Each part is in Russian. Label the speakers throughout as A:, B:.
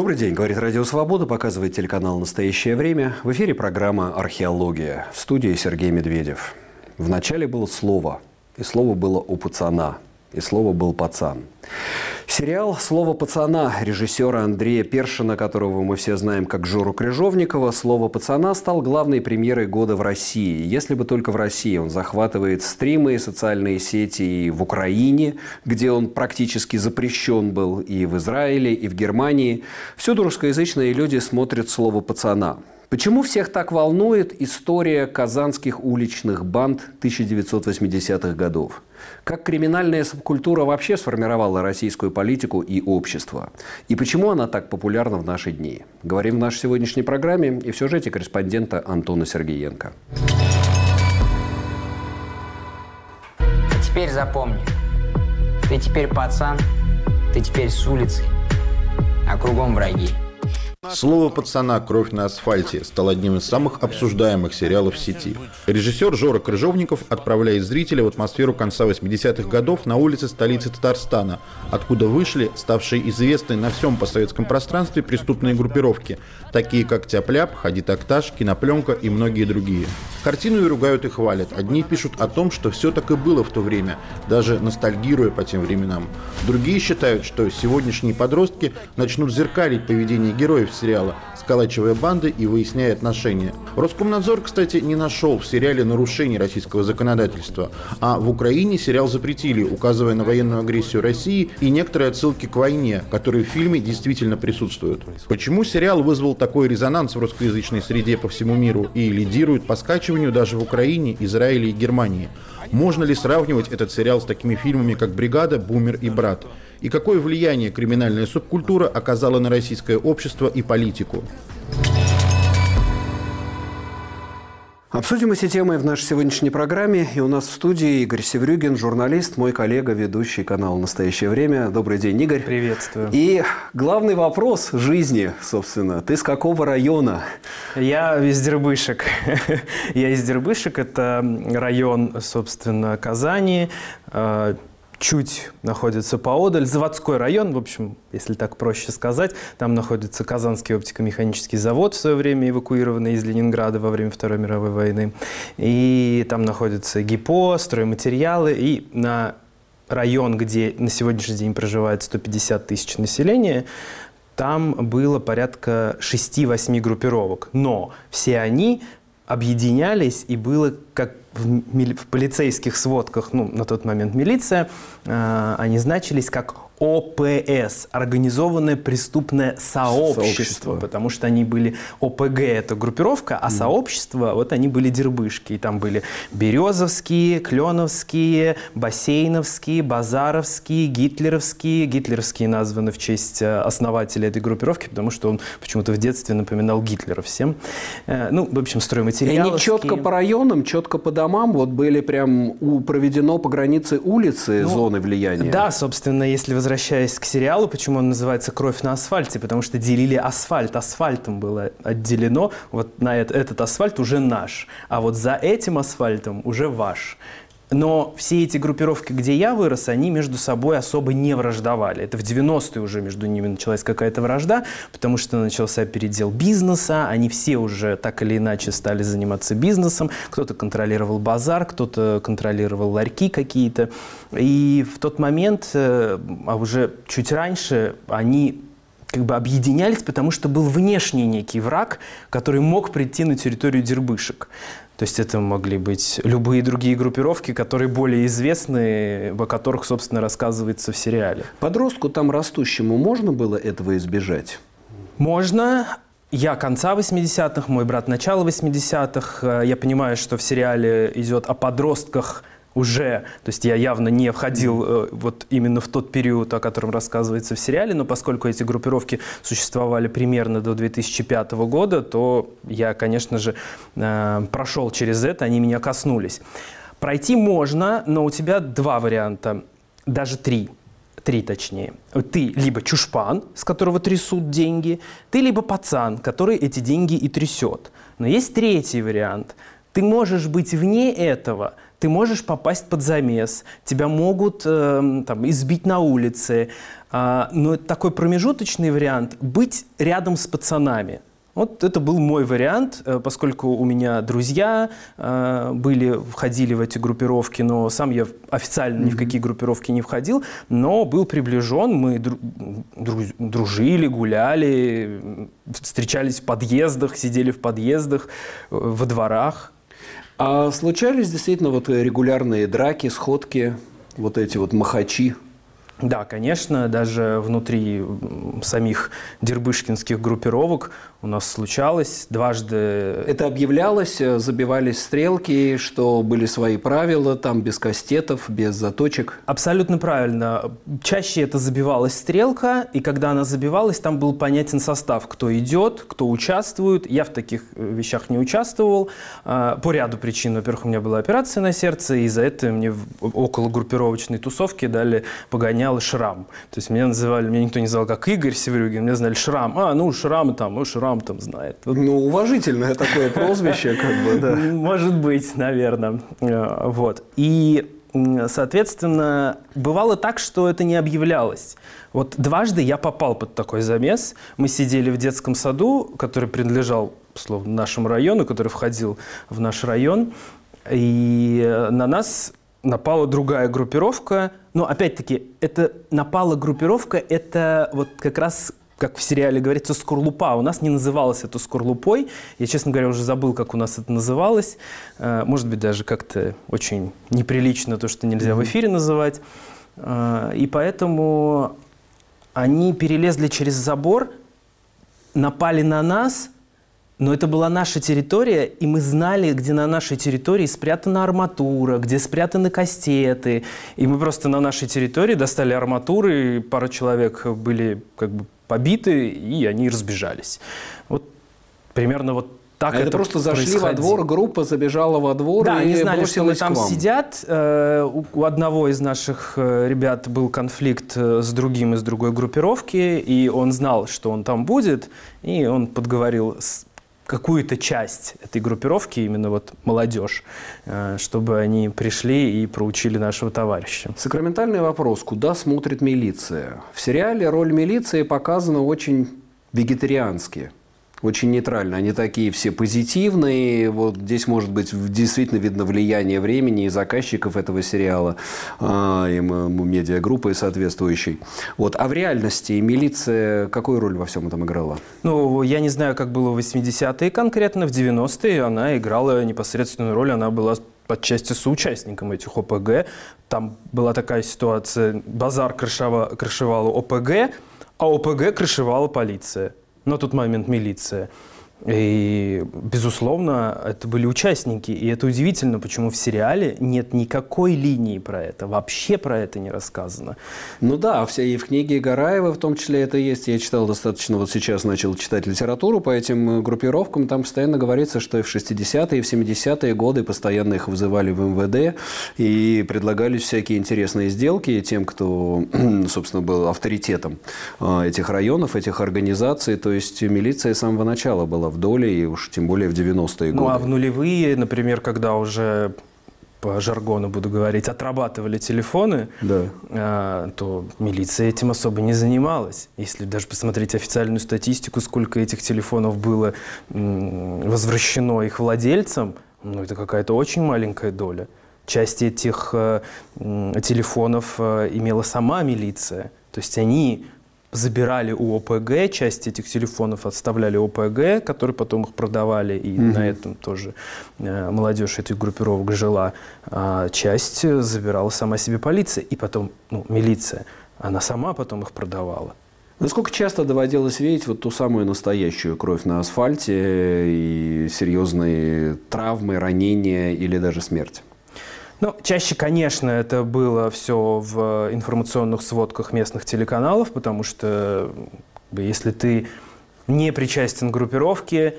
A: Добрый день, говорит Радио Свобода, показывает телеканал «Настоящее время». В эфире программа «Археология». В студии Сергей Медведев. В начале было слово, и слово было у пацана – и слово был «пацан». Сериал «Слово пацана» режиссера Андрея Першина, которого мы все знаем как Жору Крыжовникова, «Слово пацана» стал главной премьерой года в России. Если бы только в России он захватывает стримы и социальные сети и в Украине, где он практически запрещен был, и в Израиле, и в Германии. Всюду русскоязычные люди смотрят «Слово пацана». Почему всех так волнует история казанских уличных банд 1980-х годов? Как криминальная субкультура вообще сформировала российскую политику и общество? И почему она так популярна в наши дни? Говорим в нашей сегодняшней программе и в сюжете корреспондента Антона Сергеенко.
B: Теперь запомни. Ты теперь пацан, ты теперь с улицы, а кругом враги.
C: Слово пацана «Кровь на асфальте» стал одним из самых обсуждаемых сериалов в сети. Режиссер Жора Крыжовников отправляет зрителя в атмосферу конца 80-х годов на улице столицы Татарстана, откуда вышли ставшие известны на всем постсоветском пространстве преступные группировки, такие как Тяпляп, Хади Такташ, Кинопленка и многие другие. Картину и ругают и хвалят. Одни пишут о том, что все так и было в то время, даже ностальгируя по тем временам. Другие считают, что сегодняшние подростки начнут зеркалить поведение героев сериала, сколачивая банды и выясняя отношения. Роскомнадзор, кстати, не нашел в сериале нарушений российского законодательства, а в Украине сериал запретили, указывая на военную агрессию России и некоторые отсылки к войне, которые в фильме действительно присутствуют. Почему сериал вызвал такой резонанс в русскоязычной среде по всему миру и лидирует по скачиванию даже в Украине, Израиле и Германии? Можно ли сравнивать этот сериал с такими фильмами, как «Бригада», «Бумер» и «Брат»? И какое влияние криминальная субкультура оказала на российское общество и политику?
A: Обсудим эти темы в нашей сегодняшней программе. И у нас в студии Игорь Севрюгин, журналист, мой коллега, ведущий канал «Настоящее время». Добрый день, Игорь.
D: Приветствую.
A: И главный вопрос жизни, собственно. Ты с какого района?
D: Я из Дербышек. Я из Дербышек. Это район, собственно, Казани э, чуть находится поодаль. Заводской район, в общем, если так проще сказать. Там находится Казанский оптико-механический завод, в свое время эвакуированный из Ленинграда во время Второй мировой войны. И там находится ГИПО, стройматериалы. И на район, где на сегодняшний день проживает 150 тысяч населения, там было порядка 6-8 группировок. Но все они объединялись, и было как в, в полицейских сводках, ну, на тот момент милиция, э, они значились как ОПС, организованное преступное сообщество, сообщество, потому что они были ОПГ, это группировка, а mm. сообщество, вот они были дербышки, и там были березовские, кленовские, бассейновские, базаровские, гитлеровские, гитлеровские названы в честь э, основателя этой группировки, потому что он почему-то в детстве напоминал Гитлера всем. Э, ну, в общем, стройматериалы. И
A: они четко по районам, четко по домам, вот были прям проведено по границе улицы ну, зоны влияния.
D: Да, собственно, если возвращаться возвращаясь к сериалу, почему он называется «Кровь на асфальте», потому что делили асфальт, асфальтом было отделено, вот на этот, этот асфальт уже наш, а вот за этим асфальтом уже ваш. Но все эти группировки, где я вырос, они между собой особо не враждовали. Это в 90-е уже между ними началась какая-то вражда, потому что начался передел бизнеса, они все уже так или иначе стали заниматься бизнесом. Кто-то контролировал базар, кто-то контролировал ларьки какие-то. И в тот момент, э, а уже чуть раньше, они как бы объединялись, потому что был внешний некий враг, который мог прийти на территорию дербышек. То есть это могли быть любые другие группировки, которые более известны, о которых, собственно, рассказывается в сериале.
A: Подростку там растущему можно было этого избежать?
D: Можно. Я конца 80-х, мой брат начала 80-х. Я понимаю, что в сериале идет о подростках уже, то есть я явно не входил э, вот именно в тот период, о котором рассказывается в сериале, но поскольку эти группировки существовали примерно до 2005 года, то я, конечно же, э, прошел через это, они меня коснулись. Пройти можно, но у тебя два варианта, даже три. Три точнее. Ты либо чушпан, с которого трясут деньги, ты либо пацан, который эти деньги и трясет. Но есть третий вариант – ты можешь быть вне этого, ты можешь попасть под замес, тебя могут э, там, избить на улице, э, но такой промежуточный вариант – быть рядом с пацанами – вот это был мой вариант, э, поскольку у меня друзья э, были, входили в эти группировки, но сам я официально ни в какие группировки не входил, но был приближен, мы дружили, гуляли, встречались в подъездах, сидели в подъездах, э, во дворах.
A: А случались действительно вот регулярные драки, сходки, вот эти вот махачи?
D: Да, конечно, даже внутри самих дербышкинских группировок у нас случалось дважды.
A: Это объявлялось, э, забивались стрелки, что были свои правила, там без кастетов, без заточек?
D: Абсолютно правильно. Чаще это забивалась стрелка, и когда она забивалась, там был понятен состав, кто идет, кто участвует. Я в таких э, вещах не участвовал а, по ряду причин. Во-первых, у меня была операция на сердце, и за это мне около группировочной тусовки дали погонял шрам. То есть меня называли, меня никто не звал как Игорь Севрюгин, меня знали шрам. А, ну шрам там, ну шрам сам там знает.
A: Ну, уважительное такое прозвище, как бы, да.
D: Может быть, наверное. Э, вот. И Соответственно, бывало так, что это не объявлялось. Вот дважды я попал под такой замес. Мы сидели в детском саду, который принадлежал, словно, нашему району, который входил в наш район. И на нас напала другая группировка. Но опять-таки, это напала группировка, это вот как раз как в сериале говорится, скорлупа. У нас не называлось это скорлупой. Я, честно говоря, уже забыл, как у нас это называлось. Э, может быть, даже как-то очень неприлично то, что нельзя в эфире называть. Э, и поэтому они перелезли через забор, напали на нас, но это была наша территория, и мы знали, где на нашей территории спрятана арматура, где спрятаны кастеты. И мы просто на нашей территории достали арматуры, и пара человек были как бы побиты, и они разбежались. Вот примерно вот так
A: это, это просто зашли во двор, группа забежала во двор
D: да, и они знали, что мы там сидят. Э, у одного из наших э, ребят был конфликт э, с другим из другой группировки, и он знал, что он там будет, и он подговорил какую-то часть этой группировки, именно вот молодежь, э, чтобы они пришли и проучили нашего товарища.
A: Сакраментальный вопрос. Куда смотрит милиция? В сериале роль милиции показана очень вегетариански очень нейтрально. Они такие все позитивные. Вот здесь, может быть, действительно видно влияние времени и заказчиков этого сериала, а, и медиагруппы соответствующей. Вот. А в реальности милиция какую роль во всем этом играла?
D: Ну, я не знаю, как было в 80-е конкретно. В 90-е она играла непосредственную роль. Она была отчасти соучастником этих ОПГ. Там была такая ситуация. Базар крышевала ОПГ, а ОПГ крышевала полиция на тот момент милиция. И, безусловно, это были участники. И это удивительно, почему в сериале нет никакой линии про это. Вообще про это не рассказано.
A: Ну да, все и в книге Гараева в том числе это есть. Я читал достаточно, вот сейчас начал читать литературу по этим э, группировкам. Там постоянно говорится, что и в 60-е, и в 70-е годы постоянно их вызывали в МВД и предлагались всякие интересные сделки тем, кто, собственно, был авторитетом э, этих районов, этих организаций. То есть милиция с самого начала была в доле, и уж тем более в 90-е годы.
D: Ну, а в нулевые, например, когда уже по жаргону буду говорить, отрабатывали телефоны,
A: да.
D: а, то милиция этим особо не занималась. Если даже посмотреть официальную статистику, сколько этих телефонов было возвращено их владельцам, ну, это какая-то очень маленькая доля. Часть этих э, телефонов э, имела сама милиция. То есть они забирали у ОПГ, часть этих телефонов отставляли ОПГ, которые потом их продавали, и угу. на этом тоже э, молодежь этих группировок жила. А часть забирала сама себе полиция, и потом ну, милиция. Она сама потом их продавала.
A: Насколько часто доводилось видеть вот ту самую настоящую кровь на асфальте и серьезные травмы, ранения или даже смерть?
D: Ну, чаще, конечно, это было все в информационных сводках местных телеканалов, потому что если ты не причастен к группировке,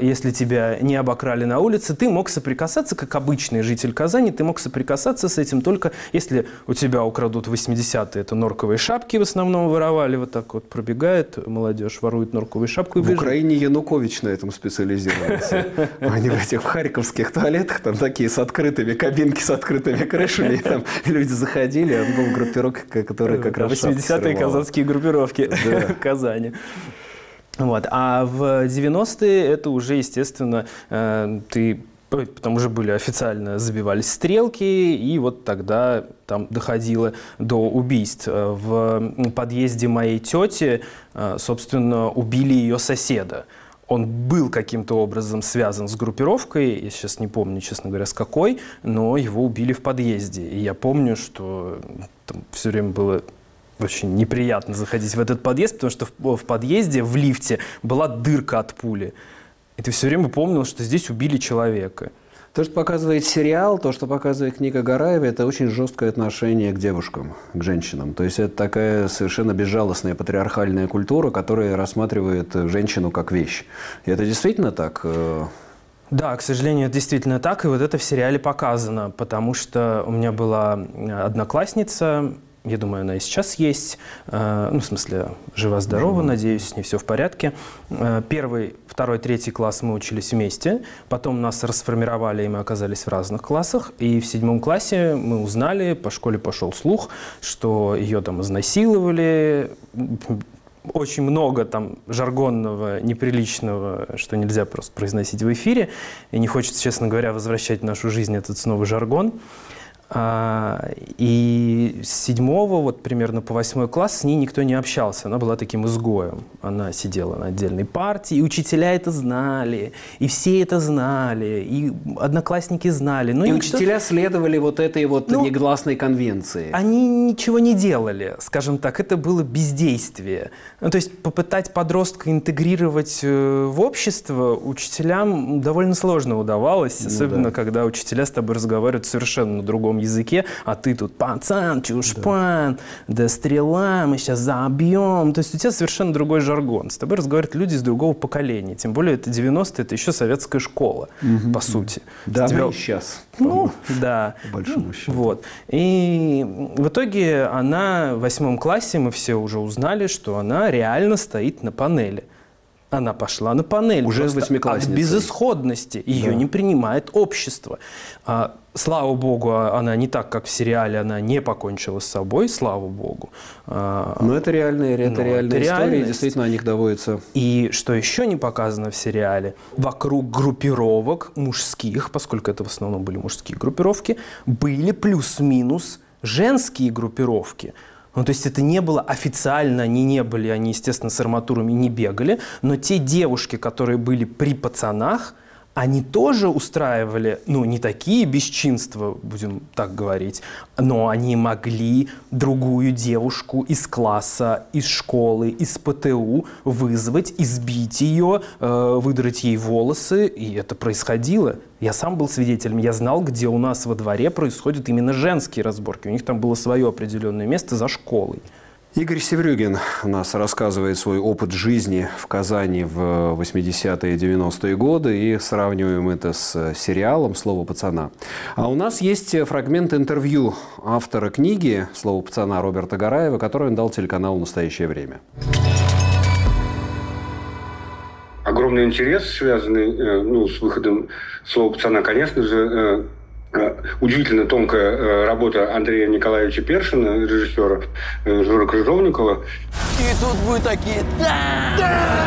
D: если тебя не обокрали на улице, ты мог соприкасаться, как обычный житель Казани, ты мог соприкасаться с этим только если у тебя украдут 80-е, это норковые шапки в основном воровали, вот так вот пробегает молодежь, ворует норковую шапку и
A: В
D: бежит.
A: Украине Янукович на этом специализировался. Они в этих харьковских туалетах, там такие с открытыми, кабинки с открытыми крышами, там люди заходили, а он был группировка, которая как раз шапки
D: 80-е
A: срывала.
D: казацкие группировки в Казани. Вот. А в 90-е это уже, естественно, э, ты Потому уже были официально забивались стрелки, и вот тогда там доходило до убийств. Э, В подъезде моей тети, э, собственно, убили ее соседа. Он был каким-то образом связан с группировкой, я сейчас не помню, честно говоря, с какой, но его убили в подъезде. И я помню, что там все время было очень неприятно заходить в этот подъезд, потому что в, в подъезде, в лифте была дырка от пули. И ты все время помнил, что здесь убили человека.
A: То, что показывает сериал, то, что показывает книга Гараева, это очень жесткое отношение к девушкам, к женщинам. То есть это такая совершенно безжалостная патриархальная культура, которая рассматривает женщину как вещь. И это действительно так? Э,
D: Да, к сожалению, это действительно так, и вот это в сериале показано, потому что у меня была одноклассница, я думаю, она и сейчас есть, э, ну, в смысле, жива-здорова, надеюсь, с ней все в порядке. Э, Первый, второй, третий класс мы учились вместе, потом нас расформировали, и мы оказались в разных классах, и в седьмом классе мы узнали, по школе пошел слух, что ее там изнасиловали, очень много там жаргонного, неприличного, что нельзя просто произносить в эфире. И не хочется, честно говоря, возвращать в нашу жизнь этот снова жаргон. А, и с седьмого, вот примерно по восьмой класс, с ней никто не общался. Она была таким изгоем. Она сидела на отдельной партии, и учителя это знали, и все это знали, и одноклассники знали. Но
A: И
D: никто-
A: учителя следовали вот этой вот
D: Ну,
A: негласной конвенции.
D: они ничего не делали, скажем так, это было бездействие. Ну, то есть попытать подростка интегрировать э, в общество учителям довольно сложно удавалось, особенно
A: да.
D: когда учителя с тобой разговаривают совершенно на другом языке, а ты тут пацан, чушпан, да, стрела, мы сейчас забьем. То есть у тебя совершенно другой жаргон. С тобой разговаривают люди из другого поколения. Тем более это 90-е, это еще советская школа, по сути.
A: Да,
D: Тебя-
A: и сейчас.
D: ну, да.
A: по большому счету.
D: Вот. И в итоге она в восьмом классе, мы все уже узнали, что она реально стоит на панели. Она пошла на панель.
A: Уже
D: просто
A: восьмиклассницей.
D: От безысходности. Ее
A: Да.
D: не принимает общество. А, слава богу, она не так, как в сериале, она не покончила с собой, слава богу. А,
A: Но это реальные, это
D: Но
A: реальные
D: это
A: истории,
D: реальность.
A: действительно о них доводится.
D: И что еще не показано в сериале, вокруг группировок мужских, поскольку это в основном были мужские группировки, были плюс-минус женские группировки. Ну, то есть это не было официально, они не были, они, естественно, с арматурами не бегали, но те девушки, которые были при пацанах, они тоже устраивали, ну, не такие бесчинства, будем так говорить, но они могли другую девушку из класса, из школы, из ПТУ вызвать, избить ее, э, выдрать ей волосы, и это происходило. Я сам был свидетелем, я знал, где у нас во дворе происходят именно женские разборки. У них там было свое определенное место за школой.
A: Игорь Севрюгин у нас рассказывает свой опыт жизни в Казани в 80-е и 90-е годы и сравниваем это с сериалом «Слово пацана». А у нас есть фрагмент интервью автора книги «Слово пацана» Роберта Гараева, который он дал телеканалу «Настоящее время».
E: огромный интерес, связанный э, ну, с выходом слова пацана, конечно же, э, удивительно тонкая э, работа Андрея Николаевича Першина, режиссера э, Жора Крыжовникова.
F: И тут вы такие, да!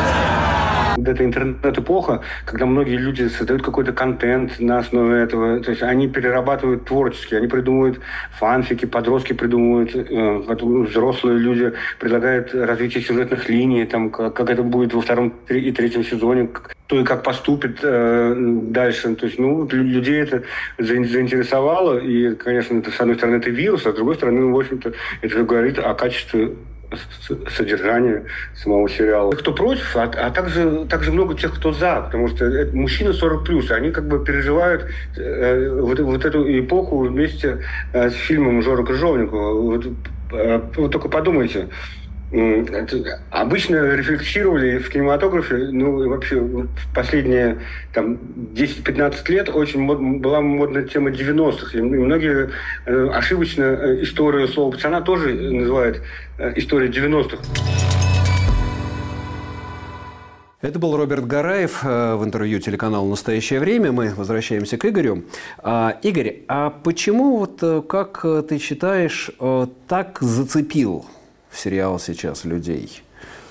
E: Это интернет-эпоха, когда многие люди создают какой-то контент на основе этого. То есть они перерабатывают творчески, они придумывают фанфики, подростки придумывают, э, потом взрослые люди предлагают развитие сюжетных линий, там, как, как это будет во втором и третьем сезоне, как- то и как поступит э, дальше. То есть, ну, лю- людей это за- заинтересовало, и, конечно, это, с одной стороны, это вирус, а с другой стороны, ну, в общем-то, это говорит о качестве содержания самого сериала. Кто против, а, а также, также много тех, кто за, потому что это мужчины 40 плюс, они как бы переживают э, вот, вот эту эпоху вместе э, с фильмом Жора Крыжовникова. Вот, э, вот только подумайте, обычно рефлексировали в кинематографе, ну, вообще в последние там, 10-15 лет очень мод, была модная тема 90-х. И многие э, ошибочно э, историю слова пацана тоже называют э, историей 90-х.
A: Это был Роберт Гараев э, в интервью телеканалу «Настоящее время». Мы возвращаемся к Игорю. А, Игорь, а почему, вот, э, как ты считаешь, так зацепил сериал сейчас людей?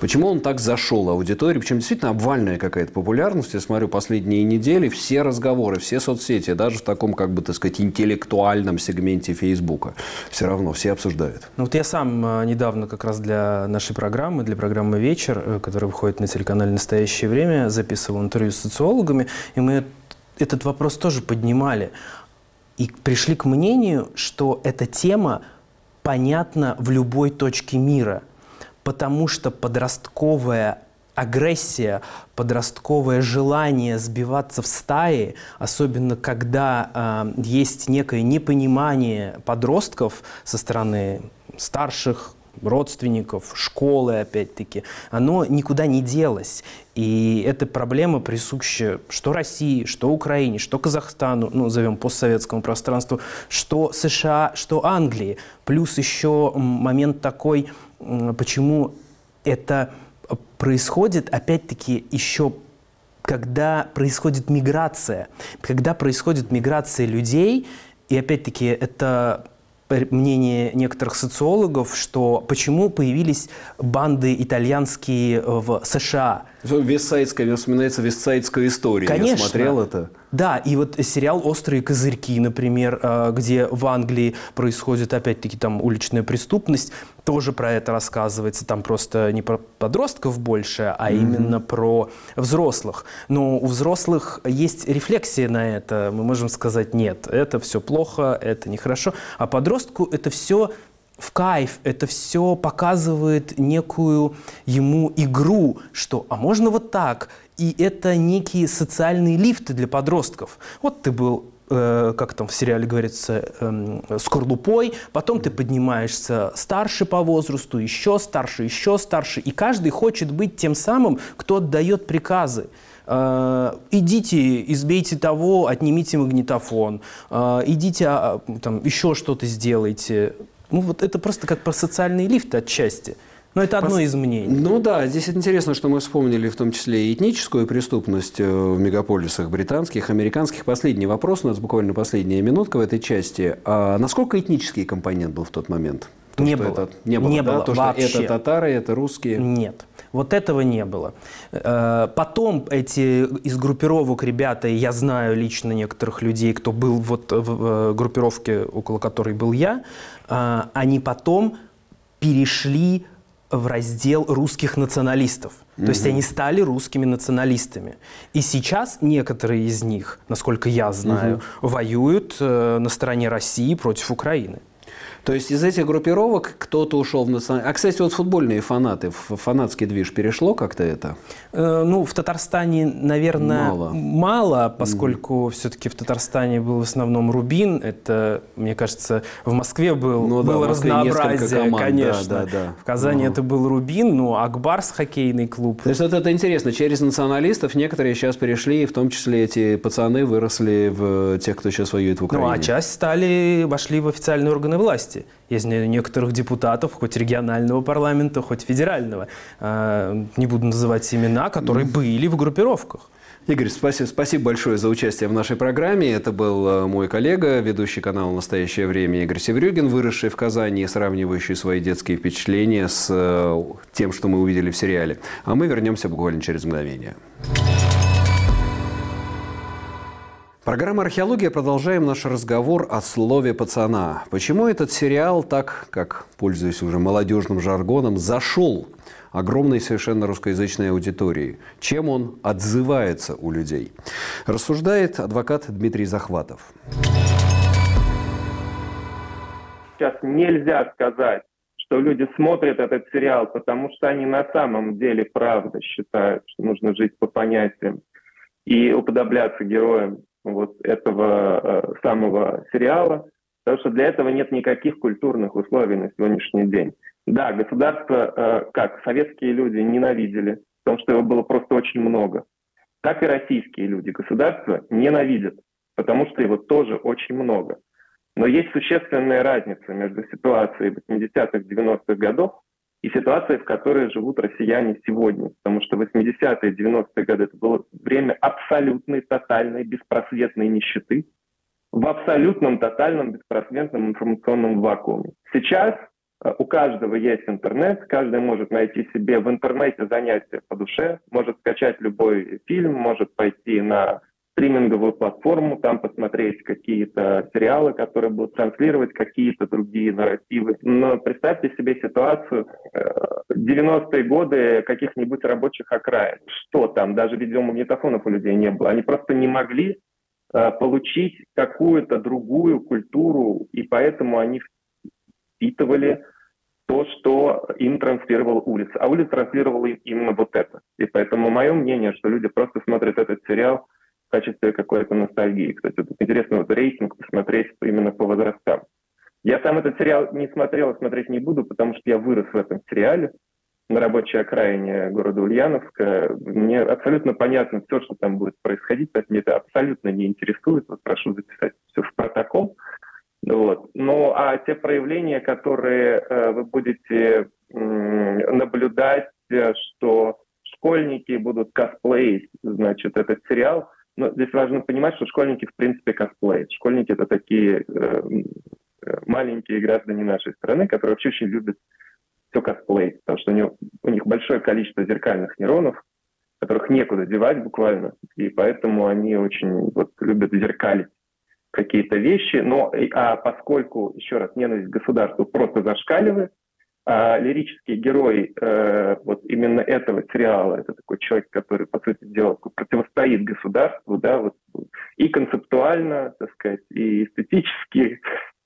A: Почему он так зашел аудитории? Причем действительно обвальная какая-то популярность. Я смотрю последние недели, все разговоры, все соцсети, даже в таком, как бы, так сказать, интеллектуальном сегменте Фейсбука, все равно все обсуждают.
D: Ну вот я сам э, недавно как раз для нашей программы, для программы «Вечер», э, которая выходит на телеканале «Настоящее время», записывал интервью с социологами, и мы этот вопрос тоже поднимали. И пришли к мнению, что эта тема понятна в любой точке мира, потому что подростковая агрессия, подростковое желание сбиваться в стаи, особенно когда э, есть некое непонимание подростков со стороны старших, родственников, школы, опять-таки, оно никуда не делось. И эта проблема присуща что России, что Украине, что Казахстану, ну, назовем постсоветскому пространству, что США, что Англии. Плюс еще момент такой, почему это происходит, опять-таки, еще когда происходит миграция. Когда происходит миграция людей, и опять-таки это мнение некоторых социологов, что почему появились банды итальянские в США.
A: Вестсайдская, мне вспоминается вестсайдская история.
D: Конечно.
A: Я смотрел это.
D: Да, и вот сериал «Острые козырьки», например, э, где в Англии происходит, опять-таки, там уличная преступность, тоже про это рассказывается. Там просто не про подростков больше, а mm-hmm. именно про взрослых. Но у взрослых есть рефлексия на это. Мы можем сказать, нет, это все плохо, это нехорошо. А подростку это все в кайф, это все показывает некую ему игру, что а можно вот так, и это некие социальные лифты для подростков. Вот ты был э, как там в сериале говорится, э, скорлупой, потом ты поднимаешься старше по возрасту, еще старше, еще старше, и каждый хочет быть тем самым, кто отдает приказы. Э, идите, избейте того, отнимите магнитофон, э, идите, а, там, еще что-то сделайте. Ну вот это просто как про социальные лифты отчасти. Но это одно из мнений.
A: Ну да, здесь интересно, что мы вспомнили в том числе и этническую преступность э, в мегаполисах британских, американских. Последний вопрос, у нас буквально последняя минутка в этой части. А насколько этнический компонент был в тот момент?
D: То, не, было. Это,
A: не было.
D: Не
A: да?
D: было
A: То,
D: вообще.
A: что это татары, это русские?
D: Нет. Вот этого не было. Э, потом эти из группировок ребята, я знаю лично некоторых людей, кто был вот в группировке, около которой был я, э, они потом перешли в раздел русских националистов. То есть они стали русскими националистами. И сейчас некоторые из них, насколько я знаю, воюют э, на стороне России против Украины.
A: То есть из этих группировок кто-то ушел в национальный... А, кстати, вот футбольные фанаты, в фанатский движ перешло как-то это?
D: Э, ну, в Татарстане, наверное, мало, мало поскольку mm. все-таки в Татарстане был в основном Рубин. Это, мне кажется, в Москве был, ну, было да, разнообразие, команд, конечно. Да, да, да. В Казани uh это был Рубин, ну, Акбарс хоккейный клуб.
A: То есть вот это интересно. Через националистов некоторые сейчас перешли, в том числе эти пацаны выросли в тех, кто сейчас воюет в Украине.
D: Ну, а часть стали, вошли в официальные органы власти власти. Я знаю некоторых депутатов, хоть регионального парламента, хоть федерального, а, не буду называть имена, которые были в группировках.
A: Игорь, спасибо, спасибо большое за участие в нашей программе. Это был э, мой коллега, ведущий канала «Настоящее время» Игорь Севрюгин, выросший в Казани сравнивающий свои детские впечатления с э, тем, что мы увидели в сериале. А мы вернемся буквально через мгновение. Программа «Археология». Продолжаем наш разговор о слове пацана. Почему этот сериал так, как, пользуясь уже молодежным жаргоном, зашел огромной совершенно русскоязычной аудитории? Чем он отзывается у людей? Рассуждает адвокат Дмитрий Захватов.
G: Сейчас нельзя сказать, что люди смотрят этот сериал, потому что они на самом деле правда считают, что нужно жить по понятиям и уподобляться героям вот этого э, самого сериала. Потому что для этого нет никаких культурных условий на сегодняшний день. Да, государство, э, как советские люди ненавидели, потому что его было просто очень много. Так и российские люди государство ненавидят, потому что его тоже очень много. Но есть существенная разница между ситуацией 80-х, 90-х годов и ситуацией, в которой живут россияне сегодня. Потому что 80-е, 90-е годы это было время абсолютной, тотальной, беспросветной нищеты, в абсолютном, тотальном, беспросветном информационном вакууме. Сейчас э, у каждого есть интернет, каждый может найти себе в интернете занятия по душе, может скачать любой фильм, может пойти на стриминговую платформу, там посмотреть какие-то сериалы, которые будут транслировать какие-то другие нарративы. Но представьте себе ситуацию 90-е э, годы каких-нибудь рабочих окраин. Что там? Даже видеомагнитофонов у людей не было. Они просто не могли Э, получить какую-то другую культуру, и поэтому они впитывали то, что им транслировала улица. А улица транслировала им именно вот это. И поэтому мое мнение, что люди просто смотрят этот сериал качестве какой-то ностальгии. Кстати, вот интересно вот рейтинг посмотреть именно по возрастам. Я сам этот сериал не смотрел и смотреть не буду, потому что я вырос в этом сериале на рабочей окраине города Ульяновска. Мне абсолютно понятно все, что там будет происходить, поэтому это абсолютно не интересует. Вот прошу записать все в протокол. Вот. Ну, а те проявления, которые э, вы будете э, наблюдать, что школьники будут косплеить, значит, этот сериал, но здесь важно понимать, что школьники, в принципе, косплеят. Школьники — это такие э, маленькие граждане нашей страны, которые вообще очень любят все косплей, потому что у, него, у них большое количество зеркальных нейронов, которых некуда девать буквально, и поэтому они очень вот, любят зеркалить какие-то вещи, но а поскольку, еще раз, ненависть к государству просто зашкаливает, а лирический герой э, вот именно этого сериала, это такой человек, который, по сути дела, противостоит государству, да, вот, и концептуально, так сказать, и эстетически,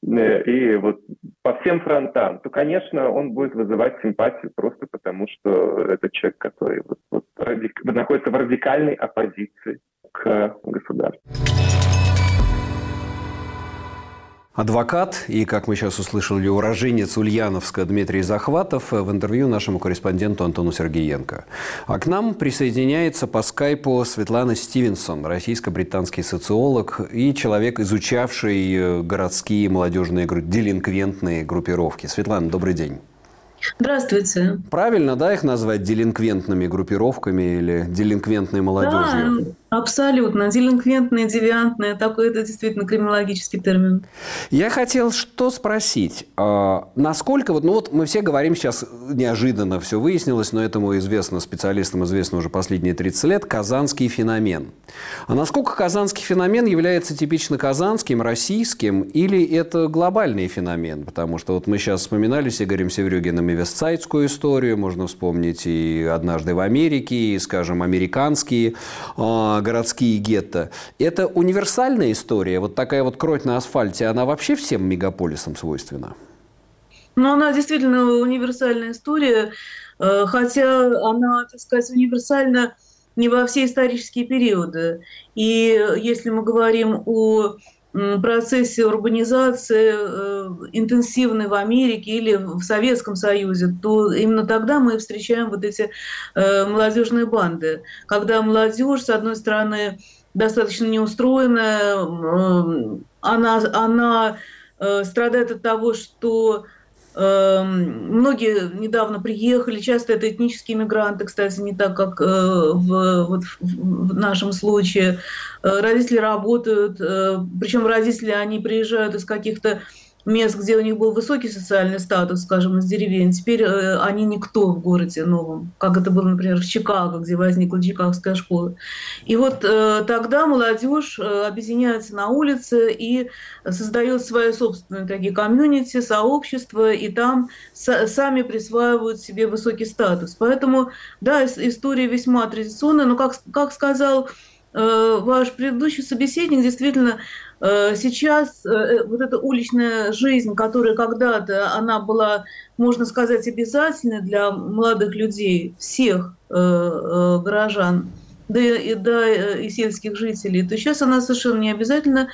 G: Э, и вот по всем фронтам, то, конечно, он будет вызывать симпатию просто потому, что это человек, который вот, вот, радик... находится в радикальной оппозиции к государству.
A: Адвокат и, как мы сейчас услышали, уроженец Ульяновска Дмитрий Захватов в интервью нашему корреспонденту Антону Сергеенко. А к нам присоединяется по скайпу Светлана Стивенсон, российско-британский социолог и человек, изучавший э, городские молодежные делинквентные группировки. Светлана, добрый день.
H: Здравствуйте.
A: Правильно, да, их назвать делинквентными группировками или делинквентной молодежью?
H: Да, Абсолютно. Делинквентные, девиантные. Такой это действительно криминологический термин.
A: Я хотел что спросить. А, насколько, вот, ну вот мы все говорим сейчас, неожиданно все выяснилось, но этому известно, специалистам известно уже последние 30 лет, казанский феномен. А насколько казанский феномен является типично казанским, российским, или это глобальный феномен? Потому что вот мы сейчас вспоминали с Игорем Севрюгиным и вестсайдскую историю, можно вспомнить и «Однажды в Америке», и, скажем, американские а, городские гетто. Это универсальная история? Вот такая вот кровь на асфальте, она вообще всем мегаполисам свойственна?
H: Ну, она действительно универсальная история, э, хотя она, так сказать, универсальна не во все исторические периоды. И если мы говорим о процессе урбанизации э, интенсивной в Америке или в Советском Союзе, то именно тогда мы встречаем вот эти э, молодежные банды, когда молодежь, с одной стороны, достаточно неустроенная, э, она, она страдает от того, что многие недавно приехали, часто это этнические мигранты, кстати, не так, как э, в, вот в нашем случае. Э, родители работают, э, причем родители, они приезжают из каких-то мест, где у них был высокий социальный статус, скажем, из деревень, теперь э, они никто в городе новом, как это было, например, в Чикаго, где возникла Чикагская школа. И вот э, тогда молодежь э, объединяется на улице и создает свои собственные такие комьюнити, сообщества, и там с, сами присваивают себе высокий статус. Поэтому, да, история весьма традиционная, но, как, как сказал э, ваш предыдущий собеседник, действительно, сейчас э, вот эта уличная жизнь, которая когда-то она была, можно сказать, обязательной для молодых людей, всех э, горожан, да и, да и сельских жителей, то сейчас она совершенно не обязательна.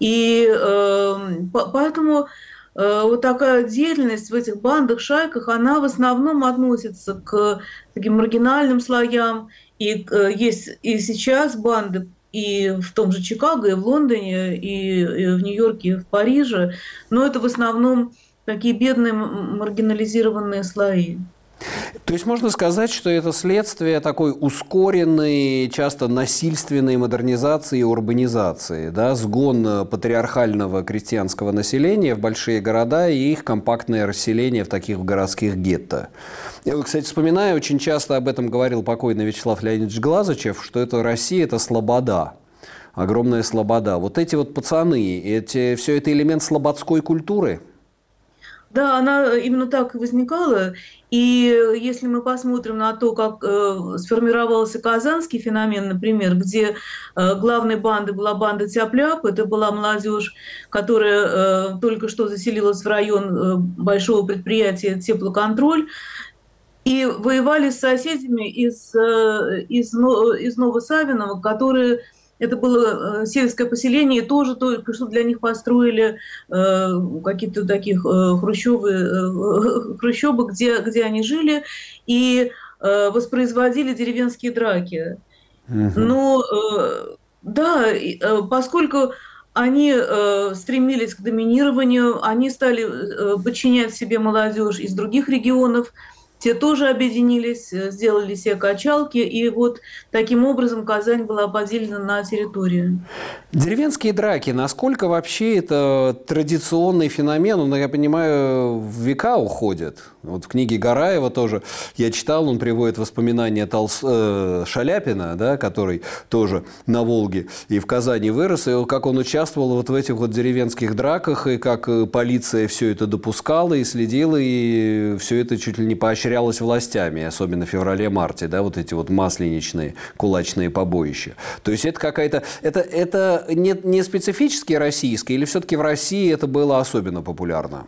H: И э, поэтому э, вот такая деятельность в этих бандах, шайках, она в основном относится к таким маргинальным слоям. И э, есть и сейчас банды и в том же Чикаго, и в Лондоне, и, в Нью-Йорке, и в Париже. Но это в основном такие бедные маргинализированные слои.
A: То есть можно сказать, что это следствие такой ускоренной, часто насильственной модернизации и урбанизации, да, сгон патриархального крестьянского населения в большие города и их компактное расселение в таких городских гетто. Я, кстати, вспоминаю, очень часто об этом говорил покойный Вячеслав Леонидович Глазычев, что это Россия – это слобода, огромная слобода. Вот эти вот пацаны, эти, все это элемент слободской культуры –
H: да, она именно так и возникала. И если мы посмотрим на то, как э, сформировался казанский феномен, например, где э, главной бандой была банда Тяпляп, это была молодежь, которая э, только что заселилась в район э, большого предприятия «Теплоконтроль», и воевали с соседями из, э, из, из Новосавиного, которые это было э, сельское поселение, и тоже только что для них построили э, какие-то таких э, хрущевы, хрущебы, где, где они жили, и воспроизводили деревенские драки. Угу. Но э, да, поскольку они э, стремились к доминированию, они стали э, подчинять себе молодежь из других регионов, те тоже объединились, э, сделали себе качалки, и вот таким образом Казань была поделена на территорию.
A: Деревенские драки, насколько вообще это традиционный феномен? Он, я понимаю, в века уходит. Вот в книге Гараева тоже я читал, он приводит воспоминания Толс... э, Шаляпина, да, который тоже на Волге и в Казани вырос, и как он участвовал вот в этих вот деревенских драках, и как э, полиция все это допускала и следила, и все это чуть ли не поощряла поощрялось властями, особенно в феврале-марте, да, вот эти вот масленичные кулачные побоища. То есть это какая-то... Это, это не, не специфически российское, или все-таки в России это было особенно популярно?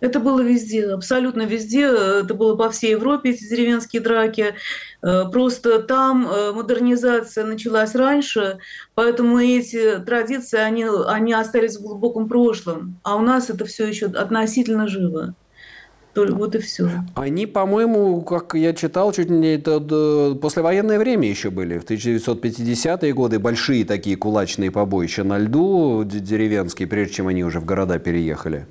H: Это было везде, абсолютно везде. Это было по всей Европе, эти деревенские драки. Э, просто там э, модернизация началась раньше, поэтому эти традиции, они, они остались в глубоком прошлом. А у нас это все еще относительно живо. Вот и все.
A: Они, по-моему, как я читал, чуть не это послевоенное время еще были. В 1950-е годы большие такие кулачные побоища на льду деревенские, прежде чем они уже в города переехали.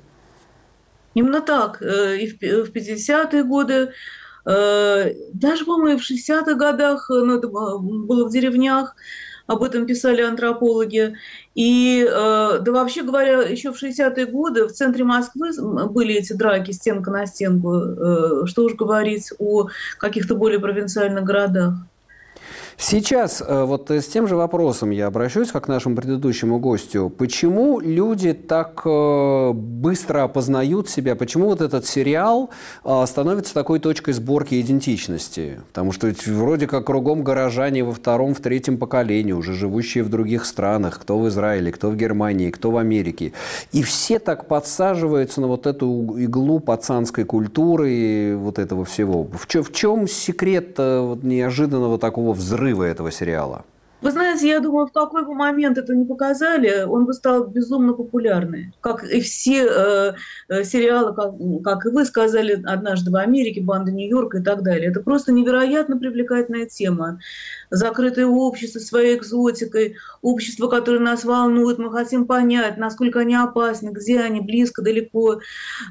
H: Именно так. Э, и в 50-е годы, э, даже, по-моему, в 60-х годах, ну, это было в деревнях, об этом писали антропологи. И, э, да вообще говоря, еще в 60-е годы в центре Москвы были эти драки стенка на стенку. Э, что уж говорить о каких-то более провинциальных городах.
A: Сейчас э, вот с тем же вопросом я обращусь, как к нашему предыдущему гостю. Почему люди так э, быстро опознают себя? Почему вот этот сериал э, становится такой точкой сборки идентичности? Потому что ведь вроде как кругом горожане во втором, в третьем поколении, уже живущие в других странах, кто в Израиле, кто в Германии, кто в Америке. И все так подсаживаются на вот эту иглу пацанской культуры и вот этого всего. В чем секрет неожиданного такого взрыва? Взрыва этого сериала?
H: Вы знаете, я думаю, в какой бы момент это не показали, он бы стал безумно популярный. Как и все э, э, сериалы, как, как и вы сказали, «Однажды в Америке», «Банда Нью-Йорка» и так далее. Это просто невероятно привлекательная тема. Закрытое общество своей экзотикой, общество, которое нас волнует, мы хотим понять, насколько они опасны, где они, близко, далеко.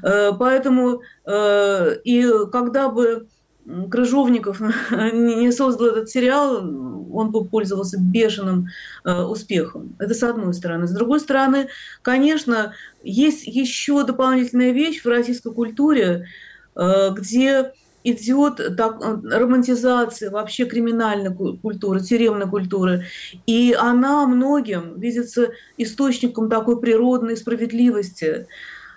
H: Э, поэтому э, и когда бы Крыжовников не создал этот сериал, он бы пользовался бешеным э, успехом. Это с одной стороны. С другой стороны, конечно, есть еще дополнительная вещь в российской культуре, э, где идет так, романтизация вообще криминальной культуры, тюремной культуры. И она многим видится источником такой природной справедливости.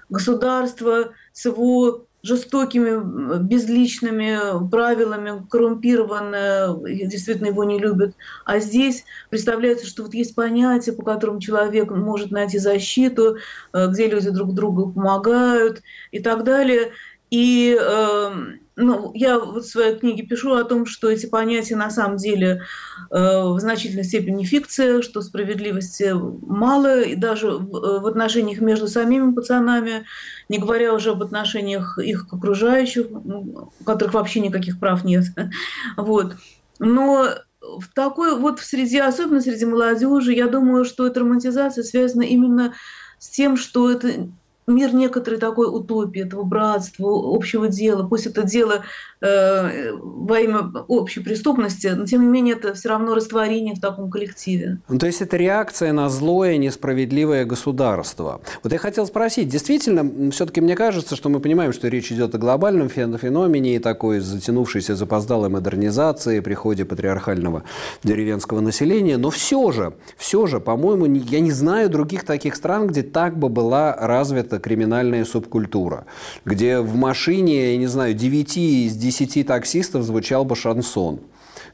H: Государство с его жестокими, безличными правилами, коррумпированное, действительно его не любят. А здесь представляется, что вот есть понятие, по которому человек может найти защиту, э, где люди друг другу помогают и так далее. И э, ну, я вот в своей книге пишу о том, что эти понятия на самом деле э, в значительной степени фикция, что справедливости мало, и даже в, э, в отношениях между самими пацанами, не говоря уже об отношениях их к окружающим, у которых вообще никаких прав нет. Вот. Но в такой вот в среде, особенно среди молодежи, я думаю, что эта романтизация связана именно с тем, что это мир некоторой такой утопии, этого братства, общего дела. Пусть это дело э, во имя общей преступности, но тем не менее это все равно растворение в таком коллективе.
A: Ну, то есть это реакция на злое, несправедливое государство. Вот я хотел спросить, действительно, все-таки мне кажется, что мы понимаем, что речь идет о глобальном феномене и такой затянувшейся запоздалой модернизации, приходе патриархального деревенского населения, но все же, все же, по-моему, я не знаю других таких стран, где так бы была развита это криминальная субкультура, где в машине, я не знаю, 9 из 10 таксистов звучал бы шансон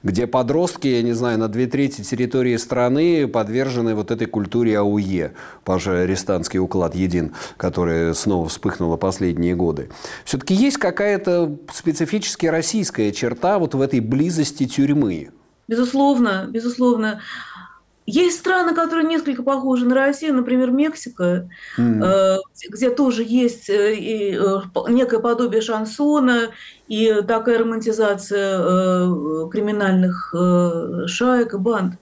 A: где подростки, я не знаю, на две трети территории страны подвержены вот этой культуре АУЕ, Паша арестантский уклад един, который снова вспыхнула последние годы. Все-таки есть какая-то специфически российская черта вот в этой близости тюрьмы?
H: Безусловно, безусловно. Есть страны, которые несколько похожи на Россию, например, Мексика, mm. где тоже есть э, э, некое подобие шансона и такая романтизация криминальных шаек и банд.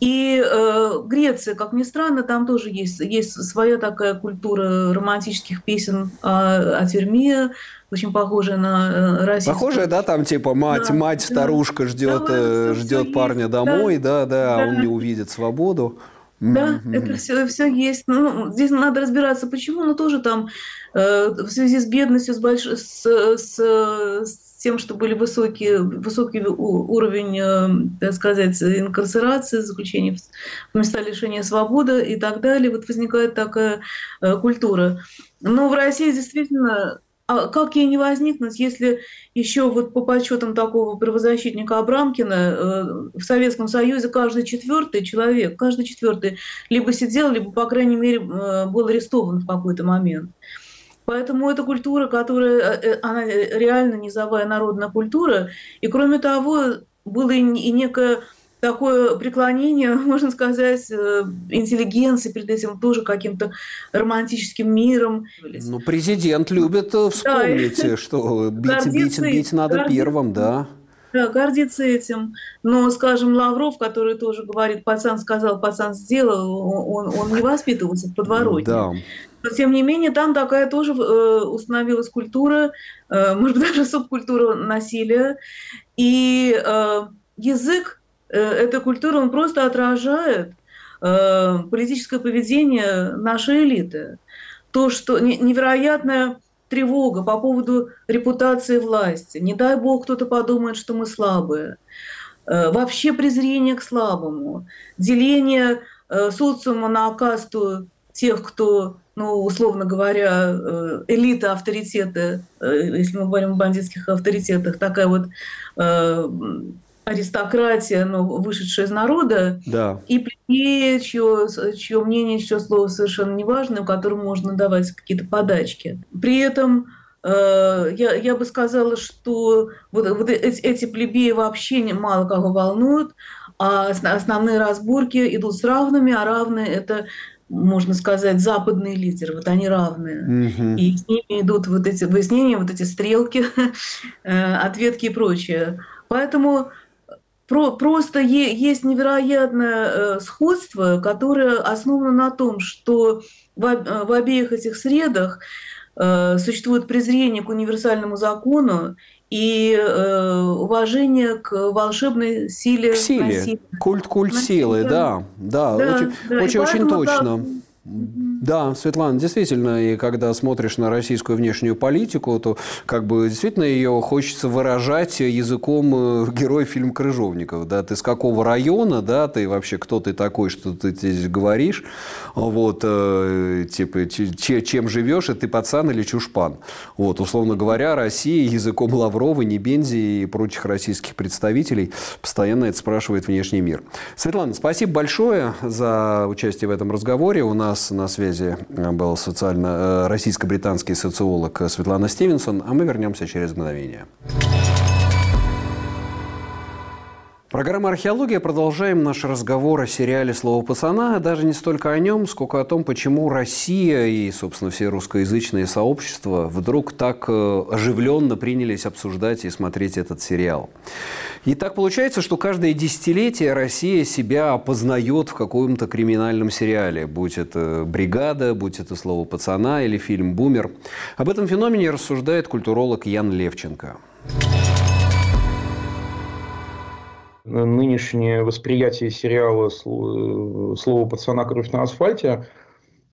H: И э, Греция, как ни странно, там тоже есть, есть своя такая культура романтических песен о, о тюрьме, очень похожая на
A: э, российскую. Похожая, да, там типа мать, да, мать, старушка да. ждет, да, э, ждет парня есть. домой, да, да, да, он не увидит свободу.
H: Да, mm-hmm. это все, все есть. Ну, здесь надо разбираться, почему, но тоже там э, в связи с бедностью, с, больш... с, с, с тем, что были высокие, высокий уровень, э, так сказать, инкарцерации, заключения в места лишения свободы и так далее. Вот возникает такая э, культура. Но в России действительно а как ей не возникнуть, если еще вот по подсчетам такого правозащитника Абрамкина э, в Советском Союзе каждый четвертый человек, каждый четвертый либо сидел, либо, по крайней мере, был арестован в какой-то момент. Поэтому это культура, которая, э, э, она реально низовая народная культура. И кроме того, было и некое такое преклонение, можно сказать, э, интеллигенции перед этим тоже каким-то романтическим миром.
A: Ну, президент любит вспомнить, да, что бить, бить, бить надо первым, да.
H: Да, гордится этим. Но, скажем, Лавров, который тоже говорит, пацан сказал, пацан сделал, он, он не воспитывался в подворотне. Да. Но, тем не менее, там такая тоже э, установилась культура, э, может быть, даже субкультура насилия. И э, язык э, этой культуры, он просто отражает э, политическое поведение нашей элиты. То, что невероятная тревога по поводу репутации власти. Не дай бог кто-то подумает, что мы слабые. Э, вообще презрение к слабому. Деление э, социума на касту тех, кто ну, условно говоря, э, элита авторитеты, если мы говорим о бандитских авторитетах, такая вот аристократия, но вышедшая из народа, да. и плебеи, чье, чье мнение, чье слово совершенно неважно, которому можно давать какие-то подачки. При этом я, я бы сказала, что вот, вот эти, эти плебеи вообще мало кого волнуют, а основные разборки идут с равными, а равные – это можно сказать, западные лидеры, вот они равные. Mm-hmm. И с ними идут вот эти выяснения, вот эти стрелки, э, ответки и прочее. Поэтому про, просто е, есть невероятное э, сходство, которое основано на том, что в, э, в обеих этих средах э, существует презрение к универсальному закону и э, уважение к волшебной силе.
A: К силе. Насилия. Культ, культ силы, да, да, да, очень, да. очень, очень точно. Да, да, Светлана, действительно, и когда смотришь на российскую внешнюю политику, то как бы действительно ее хочется выражать языком э, героя фильма Крыжовников. Да? Ты с какого района, да, ты вообще кто ты такой, что ты здесь говоришь, вот, э, типа, чем живешь, и ты пацан или чушпан. Вот, условно говоря, Россия языком Лаврова, Небензи и прочих российских представителей постоянно это спрашивает внешний мир. Светлана, спасибо большое за участие в этом разговоре. У нас на связи связи был социально, российско-британский социолог Светлана Стивенсон, а мы вернемся через мгновение. Программа «Археология». Продолжаем наш разговор о сериале «Слово пацана». Даже не столько о нем, сколько о том, почему Россия и, собственно, все русскоязычные сообщества вдруг так э, оживленно принялись обсуждать и смотреть этот сериал. И так получается, что каждое десятилетие Россия себя опознает в каком-то криминальном сериале, будь это «Бригада», будь это «Слово пацана» или фильм «Бумер». Об этом феномене рассуждает культуролог Ян Левченко.
I: Нынешнее восприятие сериала «Слово пацана. Кровь на асфальте»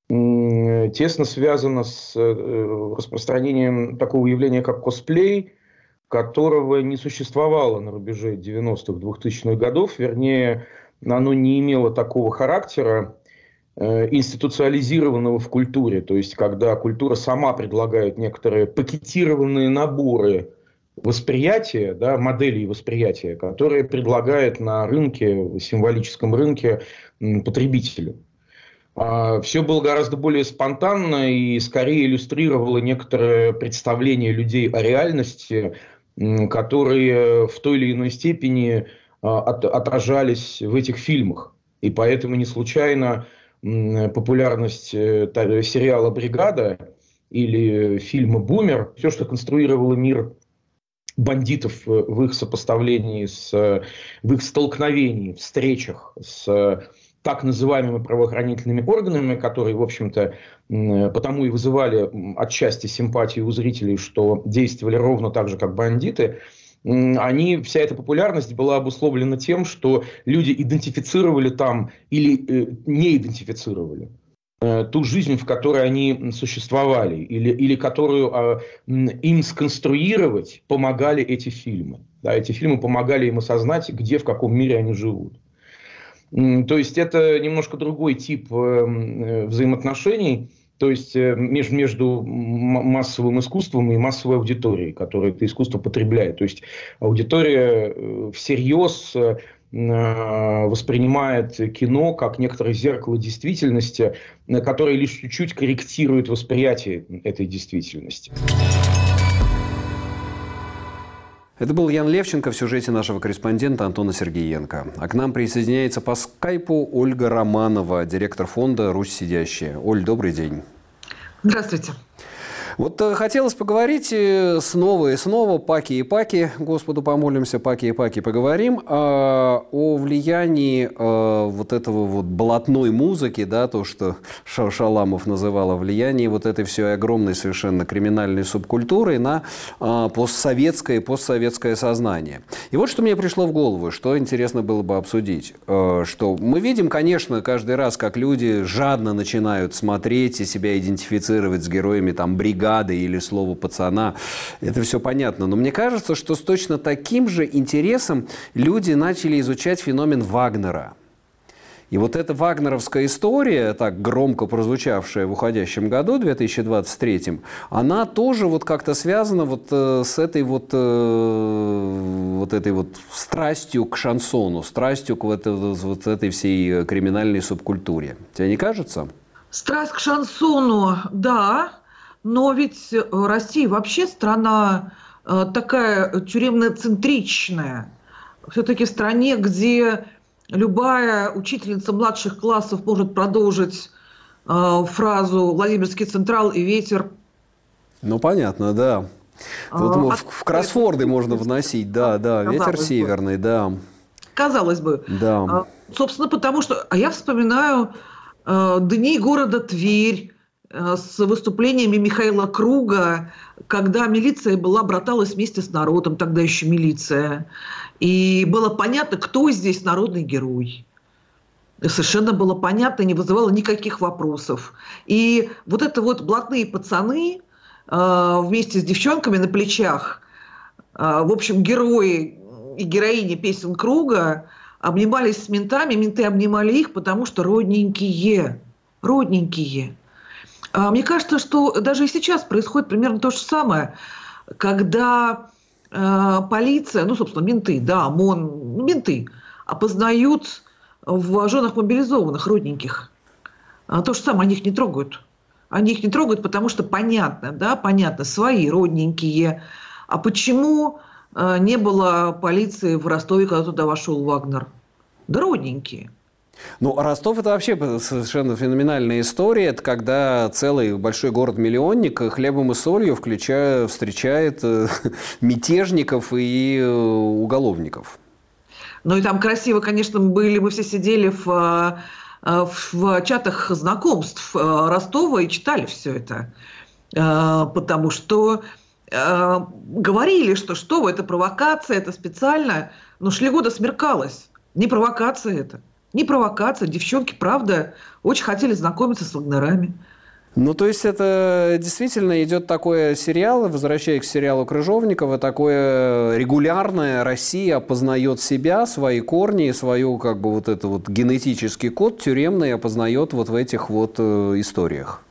I: тесно связано с э, распространением такого явления, как косплей, которого не существовало на рубеже 90-х, 2000-х годов. Вернее, оно не имело такого характера э, институциализированного в культуре. То есть, когда культура сама предлагает некоторые пакетированные наборы восприятия, да, моделей восприятия, которые предлагает на рынке, символическом рынке потребителю. А, Все было гораздо более спонтанно и скорее иллюстрировало некоторое представление людей о реальности, которые в той или иной степени а, отражались в этих фильмах. И поэтому не случайно популярность э, сериала «Бригада» или фильма «Бумер», все, что конструировало мир бандитов э, в их сопоставлении, с, э, в их столкновении, встречах с э, так называемыми правоохранительными органами, которые, в общем-то, потому и вызывали отчасти симпатию у зрителей, что действовали ровно так же, как бандиты, они, вся эта популярность была обусловлена тем, что люди идентифицировали там или э, не идентифицировали. Э, ту жизнь, в которой они существовали, или, или которую э, им сконструировать помогали эти фильмы. Да, эти фильмы помогали им осознать, где, в каком мире они живут. То есть это немножко другой тип э, э взаимоотношений, то есть между, между массовым искусством и массовой аудиторией, которая это искусство потребляет. То есть аудитория всерьез воспринимает кино как некоторое зеркало действительности, которое лишь чуть-чуть корректирует восприятие этой действительности.
A: Это был Ян Левченко в сюжете нашего корреспондента Антона Сергеенко. А к нам присоединяется по скайпу Ольга Романова, директор фонда «Русь сидящая». Оль, добрый день.
J: Здравствуйте.
A: Вот э, хотелось поговорить э, снова и снова, паки и паки, Господу помолимся, паки и паки поговорим, а, о влиянии а, вот этого вот блатной музыки, да, то, что Шаламов называл, влияние вот этой всей огромной совершенно криминальной субкультуры на а, постсоветское и постсоветское сознание. И вот что мне пришло в голову, что интересно было бы обсудить, что мы видим, конечно, каждый раз, как люди жадно начинают смотреть и себя идентифицировать с героями там бригады, бригады или слово пацана. Это все понятно. Но мне кажется, что с точно таким же интересом люди начали изучать феномен Вагнера. И вот эта вагнеровская история, так громко прозвучавшая в уходящем году, 2023, она тоже вот как-то связана вот э, с этой вот, э, вот этой вот страстью к шансону, страстью к вот, вот этой всей криминальной субкультуре. Тебе не кажется?
J: Страсть к шансону, да, но ведь э, Россия вообще страна э, такая тюремно-центричная. Все-таки в стране, где любая учительница младших классов может продолжить э, фразу «Владимирский Централ и ветер».
A: Ну, понятно, да. Тут а, в, в кроссворды а, можно вносить, да, да, ветер северный, да.
J: Казалось бы.
A: Да. А,
J: собственно, потому что... А я вспоминаю э, дни города Тверь, с выступлениями Михаила Круга, когда милиция была, браталась вместе с народом, тогда еще милиция. И было понятно, кто здесь народный герой. Совершенно было понятно, не вызывало никаких вопросов. И вот это вот блатные пацаны э, вместе с девчонками на плечах, э, в общем, герои и героини песен Круга обнимались с ментами, менты обнимали их, потому что родненькие, родненькие. А, мне кажется, что даже и сейчас происходит примерно то же самое, когда э, полиция, ну, собственно, менты, да, ОМОН, ну, менты, опознают в женах мобилизованных родненьких. А то же самое, они их не трогают. Они их не трогают, потому что понятно, да, понятно, свои родненькие. А почему не было полиции в Ростове, когда туда вошел Вагнер? Да родненькие.
A: Ну, Ростов – это вообще совершенно феноменальная история. Это когда целый большой город-миллионник хлебом и солью включая, встречает э, мятежников и э, уголовников.
J: Ну и там красиво, конечно, были, мы все сидели в, э, в чатах знакомств Ростова и читали все это. Потому что говорили, что что, это провокация, это специально. Но шли года смеркалось. Не провокация это. Не провокация. Девчонки, правда, очень хотели знакомиться с вагнерами.
A: Ну, то есть это действительно идет такой сериал, возвращаясь к сериалу Крыжовникова, такое регулярное Россия опознает себя, свои корни, свою как бы вот это вот генетический код тюремный опознает вот в этих вот э, историях.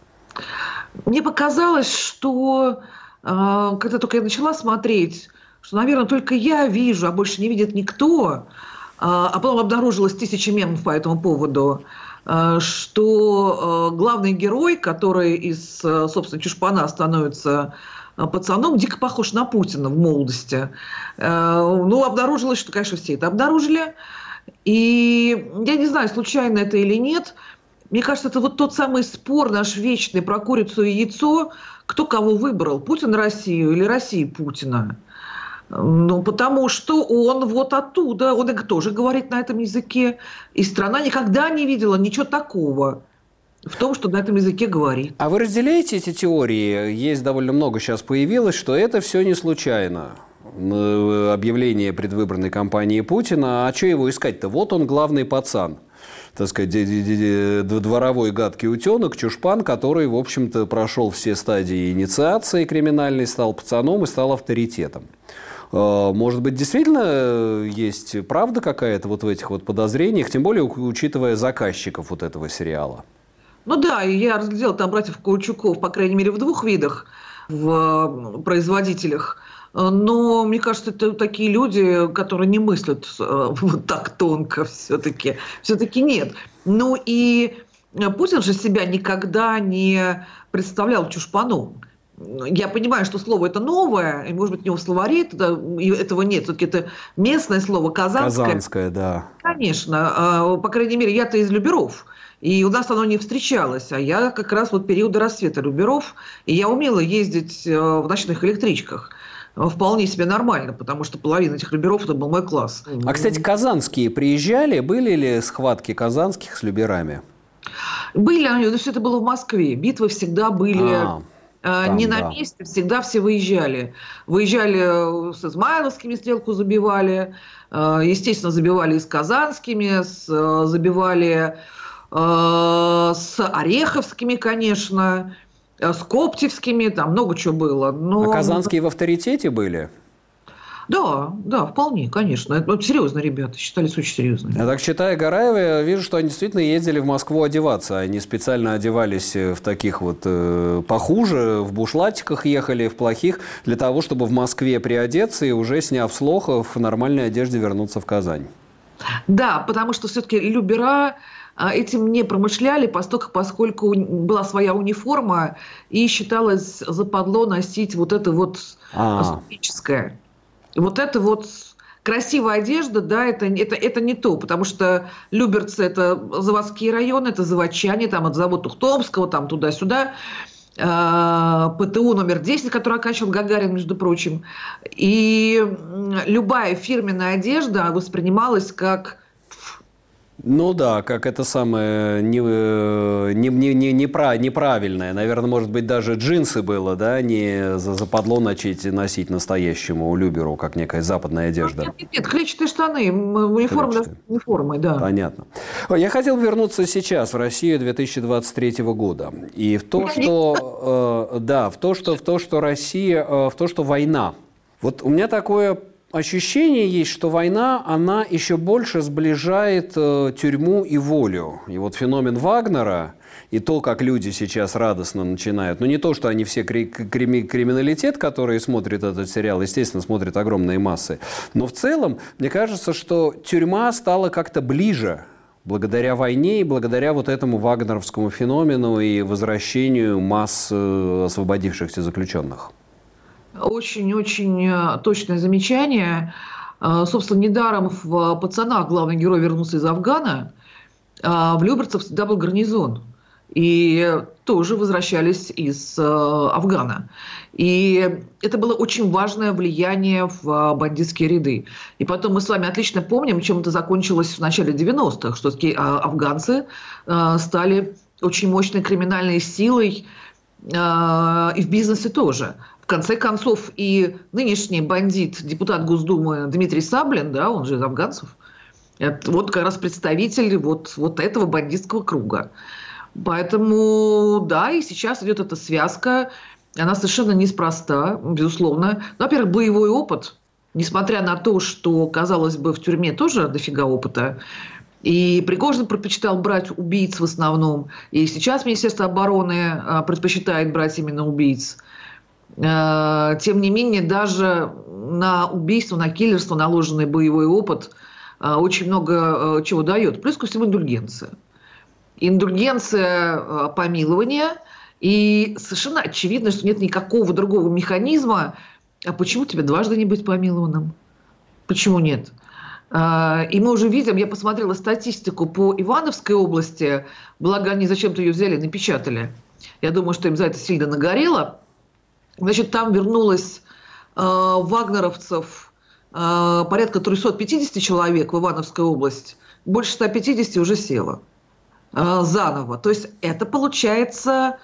J: Мне показалось, что э, когда только я начала смотреть, что, наверное, только я вижу, а больше не видит никто, а, а потом обнаружилось тысячи мемов по этому поводу, а, что а, главный герой, который из, собственно, Чушпана становится пацаном, дико похож на Путина в молодости. Ну, обнаружилось, что, конечно, все это обнаружили. И я не знаю, случайно это или нет, мне кажется, это вот тот самый спор наш вечный про курицу и яйцо, кто кого выбрал, Путин Россию или Россия Путина. Ну, потому что он вот оттуда, он тоже говорит на этом языке. И страна никогда не видела ничего такого в том, что на этом языке говорит.
A: А вы разделяете эти теории? Есть довольно много сейчас появилось, что это все не случайно. Объявление предвыборной кампании Путина. А что его искать-то? Вот он главный пацан так сказать, дворовой гадкий утенок, чушпан, который, в общем-то, прошел все стадии инициации криминальной, стал пацаном и стал авторитетом. А, может быть, действительно э, есть правда какая-то вот в этих вот подозрениях, тем более учитывая заказчиков вот этого сериала?
J: Ну да, я разглядела там братьев Каучуков, по крайней мере, в двух видах, в производителях. Но мне кажется, это такие люди, которые не мыслят э, вот так тонко все-таки. Все-таки нет. Ну и Путин же себя никогда не представлял чушпаном я понимаю, что слово это новое, и, может быть, у него в словаре это, этого нет. Все-таки это местное слово, казанское.
A: Казанское, да.
J: Конечно. А, по крайней мере, я-то из Люберов. И у нас оно не встречалось. А я как раз вот периода рассвета Люберов. И я умела ездить э, в ночных электричках вполне себе нормально, потому что половина этих люберов это был мой класс.
A: А, кстати, казанские приезжали? Были ли схватки казанских с люберами?
J: Были, но все это было в Москве. Битвы всегда были... А, Там, не на да. месте, всегда все выезжали. Выезжали э, с Измайловскими стрелку забивали, э, естественно, забивали и с Казанскими, с, э, забивали с Ореховскими, конечно, с Коптевскими, там много чего было.
A: Но... А Казанские в авторитете были?
J: Да, да, вполне, конечно. Это серьезно, ребята, считались очень серьезными.
A: А так, читая Гараева, я вижу, что они действительно ездили в Москву одеваться. Они специально одевались э, в таких вот э, похуже, в бушлатиках ехали, в плохих, для того, чтобы в Москве приодеться и уже сняв с лохов в нормальной одежде вернуться в Казань.
J: Да, потому что все-таки Любера а, этим не промышляли, поскольку, поскольку была своя униформа и считалось западло носить вот это вот а. Вот это вот красивая одежда, да, это, это, это не то, потому что Люберцы – это заводские районы, это заводчане, там от завода Тухтомского, там туда-сюда. А, ПТУ номер 10, который оканчивал Гагарин, между прочим. И любая фирменная одежда воспринималась как
A: ну да, как это самое не, э, не, не, не, не прав, неправильное. Наверное, может быть, даже джинсы было, да, не западло начать носить настоящему Люберу, как некая западная одежда.
J: Нет, нет, нет клетчатые штаны, униформы, униформы, да.
A: Понятно. Я хотел вернуться сейчас в Россию 2023 года. И в то, что, э, да, в то, что, в то, что Россия, э, в то, что война. Вот у меня такое ощущение есть, что война, она еще больше сближает э, тюрьму и волю. И вот феномен Вагнера и то, как люди сейчас радостно начинают, ну не то, что они все кри- крими- криминалитет, которые смотрят этот сериал, естественно, смотрят огромные массы, но в целом, мне кажется, что тюрьма стала как-то ближе благодаря войне и благодаря вот этому вагнеровскому феномену и возвращению масс э, освободившихся заключенных?
J: Очень-очень э, точное замечание. Э, собственно, недаром в «Пацанах» главный герой вернулся из Афгана. В Люберцах всегда был гарнизон. И тоже возвращались из Афгана. И это было очень важное влияние в бандитские ряды. И потом мы с вами отлично помним, чем это закончилось в начале 90-х, что такие а, афганцы стали очень мощной криминальной силой и в бизнесе тоже. В конце концов, и нынешний бандит, депутат Госдумы Дмитрий Саблин, да, он же из афганцев, это вот как раз представитель вот, вот этого бандитского круга. Поэтому, да, и сейчас идет эта связка она совершенно неспроста, безусловно. Ну, во-первых, боевой опыт, несмотря на то, что, казалось бы, в тюрьме тоже дофига опыта, и Пригожин предпочитал брать убийц в основном. И сейчас Министерство обороны а, предпочитает брать именно убийц. А, тем не менее, даже на убийство, на киллерство наложенный боевой опыт а, очень много чего дает. Плюс ко всему индульгенция. Индульгенция помилования – и совершенно очевидно, что нет никакого другого механизма. А почему тебе дважды не быть помилованным? Почему нет? И мы уже видим, я посмотрела статистику по Ивановской области, благо они зачем-то ее взяли, напечатали. Я думаю, что им за это сильно нагорело. Значит, там вернулось э, вагнеровцев э, порядка 350 человек в Ивановскую область. Больше 150 уже село э, заново. То есть это получается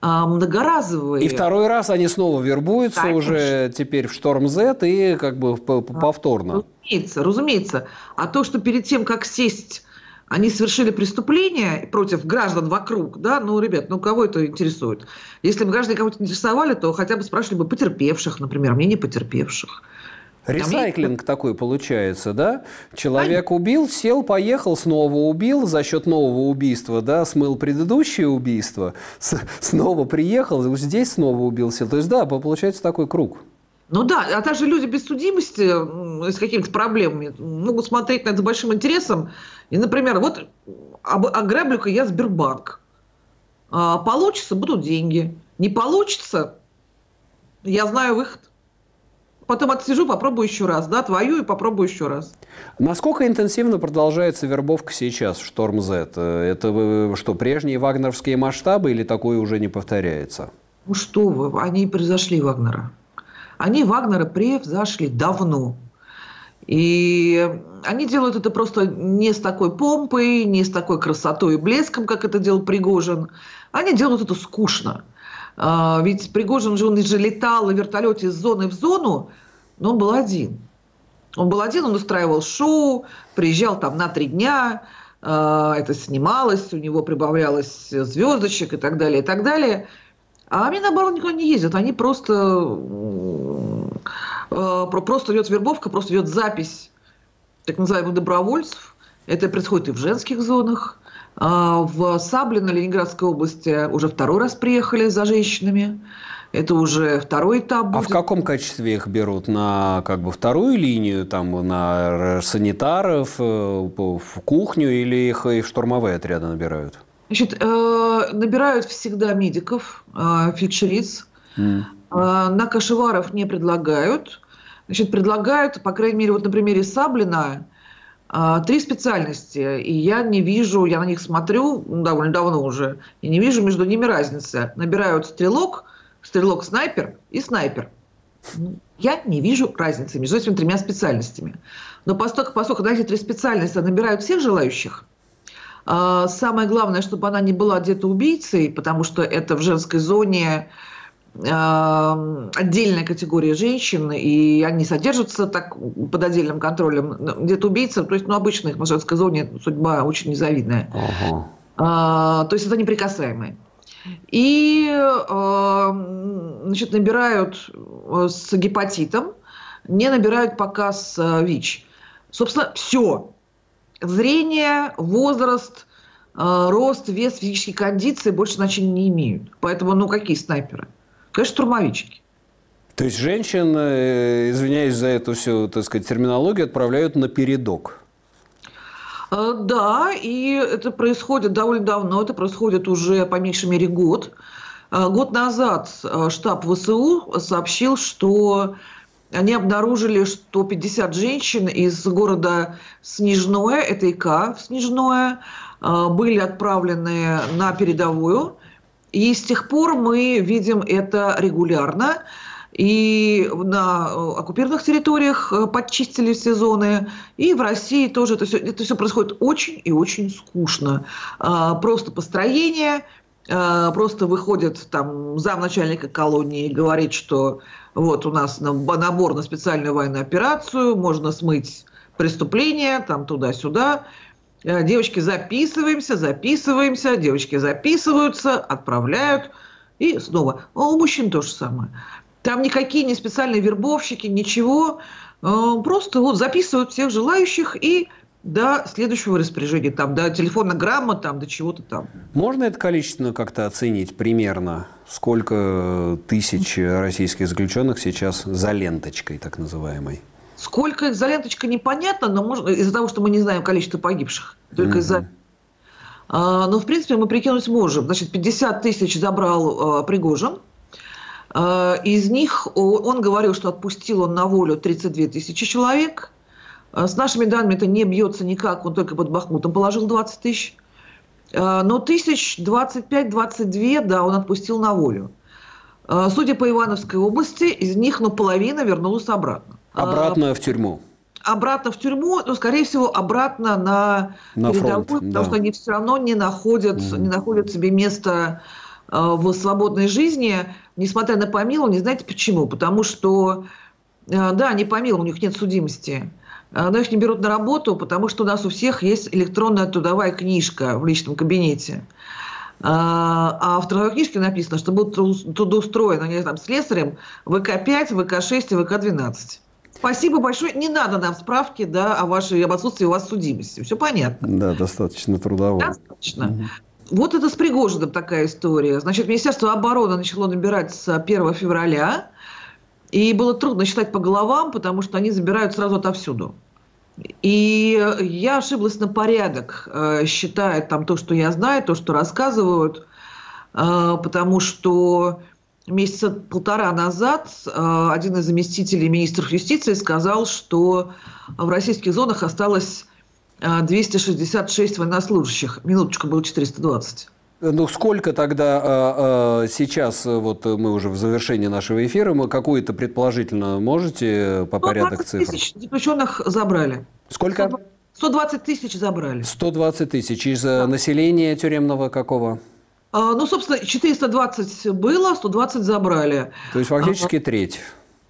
J: а, многоразовые.
A: И второй раз они снова вербуются Конечно. уже теперь в Шторм Z и как бы повторно.
J: Разумеется, разумеется. А то, что перед тем, как сесть, они совершили преступление против граждан вокруг, да, ну, ребят, ну, кого это интересует? Если бы граждане кого-то интересовали, то хотя бы спрашивали бы потерпевших, например, мне не потерпевших.
A: Ресайклинг такой получается, да? Человек убил, сел, поехал, снова убил, за счет нового убийства, да, смыл предыдущее убийство, снова приехал, здесь снова убил, сел. То есть, да, получается такой круг.
J: Ну да, а также люди без судимости, с какими-то проблемами, могут смотреть на это с большим интересом. И, например, вот ограблю-ка я Сбербанк. А, получится, будут деньги. Не получится, я знаю выход потом отсижу, попробую еще раз, да, твою и попробую еще раз.
A: Насколько интенсивно продолжается вербовка сейчас в Шторм Z? Это что, прежние вагнеровские масштабы или такое уже не повторяется?
J: Ну что вы, они превзошли Вагнера. Они Вагнера превзошли давно. И они делают это просто не с такой помпой, не с такой красотой и блеском, как это делал Пригожин. Они делают это скучно. А, ведь Пригожин же, он же летал на вертолете из зоны в зону, но он был один. Он был один, он устраивал шоу, приезжал там на три дня, а, это снималось, у него прибавлялось звездочек и так далее, и так далее. А они, наоборот, никуда не ездят. Они просто... А, просто идет вербовка, просто идет запись так называемых добровольцев. Это происходит и в женских зонах, а, в Саблино, Ленинградской области, уже второй раз приехали за женщинами. Это уже второй этап будет.
A: А в каком качестве их берут? На как бы вторую линию, там, на санитаров, э, в кухню или их и в штурмовые отряды набирают?
J: Значит, э, набирают всегда медиков, э, фельдшериц. Mm. На кашеваров не предлагают. Значит, предлагают, по крайней мере, вот на примере Саблина, три специальности, и я не вижу, я на них смотрю довольно давно уже, и не вижу между ними разницы. Набирают стрелок, стрелок-снайпер и снайпер. Я не вижу разницы между этими тремя специальностями. Но поскольку, поскольку на эти три специальности набирают всех желающих, самое главное, чтобы она не была где-то убийцей, потому что это в женской зоне отдельная категория женщин, и они содержатся так под отдельным контролем. Где-то убийца, то есть, ну, обычно их в женской зоне судьба очень незавидная. Ага. А, то есть это неприкасаемые. И а, значит, набирают э, с гепатитом, не набирают пока с э, ВИЧ. Собственно, все. Зрение, возраст, э, рост, вес, физические кондиции больше значения не имеют. Поэтому, ну, какие снайперы? Конечно, штурмовички.
A: То есть женщин, э, извиняюсь за эту всю, так сказать, терминологию, отправляют на передок?
J: Э, да, и это происходит довольно давно, это происходит уже по меньшей мере год. Год назад штаб ВСУ сообщил, что они обнаружили, что 50 женщин из города Снежное, это ИК Снежное, были отправлены на передовую. И с тех пор мы видим это регулярно. И на э, оккупированных территориях э, подчистили все зоны. И в России тоже это все, это все происходит очень и очень скучно. А, просто построение, а, просто выходит там замначальника колонии и говорит, что вот у нас набор на специальную военную операцию, можно смыть преступления там туда-сюда. Э, девочки записываемся, записываемся, девочки записываются, отправляют. И снова. А у мужчин то же самое. Там никакие не специальные вербовщики, ничего. Э, просто вот записывают всех желающих и до следующего распоряжения, там, до телефонной грамма, там, до чего-то там.
A: Можно это количественно как-то оценить примерно? Сколько тысяч российских заключенных сейчас за ленточкой, так называемой?
J: Сколько их за ленточкой, непонятно, но можно, из-за того, что мы не знаем количество погибших. Только mm-hmm. из-за а, но, в принципе, мы прикинуть можем. Значит, 50 тысяч забрал а, Пригожин, Э, из них он говорил, что отпустил он на волю 32 тысячи человек. Э, с нашими данными это не бьется никак, он только под Бахмутом положил 20 тысяч. Э, но тысяч 25-22, да, он отпустил на волю. Судя по Ивановской области, из них ну, половина вернулась обратно.
A: Обратно в тюрьму?
J: Обратно в тюрьму, но, скорее всего, обратно на, на передовую, фронт, потому да. что они все равно не находят, mm. не находят себе места в свободной жизни несмотря на помилование, знаете почему? Потому что, да, они помилованы, у них нет судимости. Но их не берут на работу, потому что у нас у всех есть электронная трудовая книжка в личном кабинете. Э, а в трудовой книжке написано, что будут трудоустроены они там, слесарем ВК-5, ВК-6 и ВК-12. Спасибо большое. Не надо нам справки да, о вашей об отсутствии у вас судимости. Все понятно.
A: Да, достаточно трудово.
J: Достаточно. Угу. Вот это с Пригожиным такая история. Значит, Министерство обороны начало набирать с 1 февраля, и было трудно считать по головам, потому что они забирают сразу отовсюду. И я ошиблась на порядок, э, считая там то, что я знаю, то, что рассказывают, э, потому что месяца полтора назад э, один из заместителей министра юстиции сказал, что в российских зонах осталось 266 а, военнослужащих. Минуточку, было 420.
A: Ну, сколько тогда а, а, сейчас, вот мы уже в завершении нашего эфира, мы какую-то предположительно можете по порядок цифр?
J: тысяч заключенных забрали.
A: Сколько?
J: 120 тысяч забрали.
A: 120 тысяч. Из да. населения тюремного какого?
J: А, ну, собственно, 420 было, 120 забрали.
A: То есть фактически а, треть.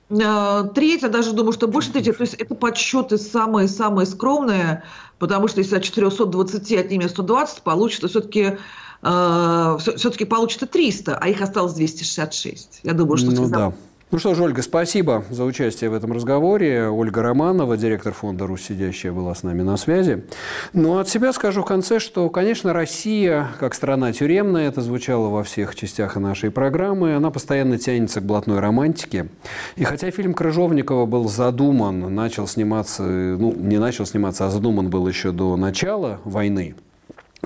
J: Треть, я даже думаю, что больше трети. То есть это подсчеты самые-самые скромные. Потому что если от 420 отнимем 120, получится все-таки э, все-таки получится 300, а их осталось 266. Я думаю, что...
A: Ну, да. Ну что ж, Ольга, спасибо за участие в этом разговоре. Ольга Романова, директор фонда «Русь сидящая», была с нами на связи. Ну, от себя скажу в конце, что, конечно, Россия, как страна тюремная, это звучало во всех частях нашей программы, она постоянно тянется к блатной романтике. И хотя фильм Крыжовникова был задуман, начал сниматься, ну, не начал сниматься, а задуман был еще до начала войны,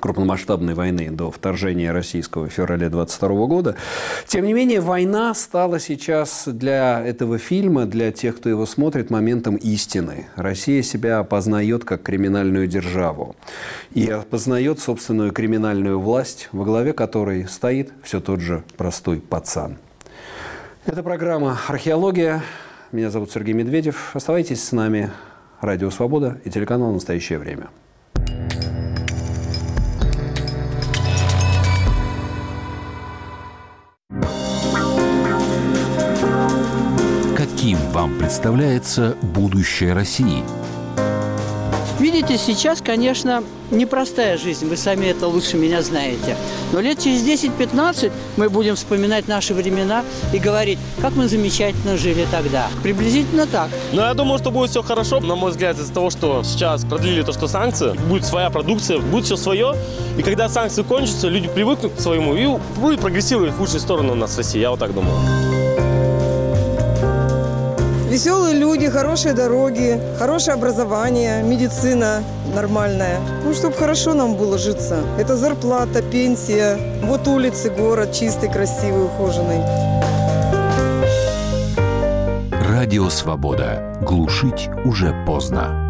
A: крупномасштабной войны до вторжения российского в феврале 22 года. Тем не менее, война стала сейчас для этого фильма, для тех, кто его смотрит, моментом истины. Россия себя опознает как криминальную державу и опознает собственную криминальную власть, во главе которой стоит все тот же простой пацан. Это программа «Археология». Меня зовут Сергей Медведев. Оставайтесь с нами. Радио «Свобода» и телеканал «Настоящее время».
K: Вам представляется будущее России?
L: Видите, сейчас, конечно, непростая жизнь, вы сами это лучше меня знаете. Но лет через 10-15 мы будем вспоминать наши времена и говорить, как мы замечательно жили тогда. Приблизительно так.
M: Но я думаю, что будет все хорошо. На мой взгляд, из-за того, что сейчас продлили то, что санкции, будет своя продукция, будет все свое. И когда санкции кончатся, люди привыкнут к своему и будет прогрессировать в лучшую сторону у нас в России. Я вот так думаю.
N: Веселые люди, хорошие дороги, хорошее образование, медицина нормальная. Ну, чтобы хорошо нам было житься. Это зарплата, пенсия. Вот улицы, город чистый, красивый, ухоженный.
K: Радио «Свобода». Глушить уже поздно.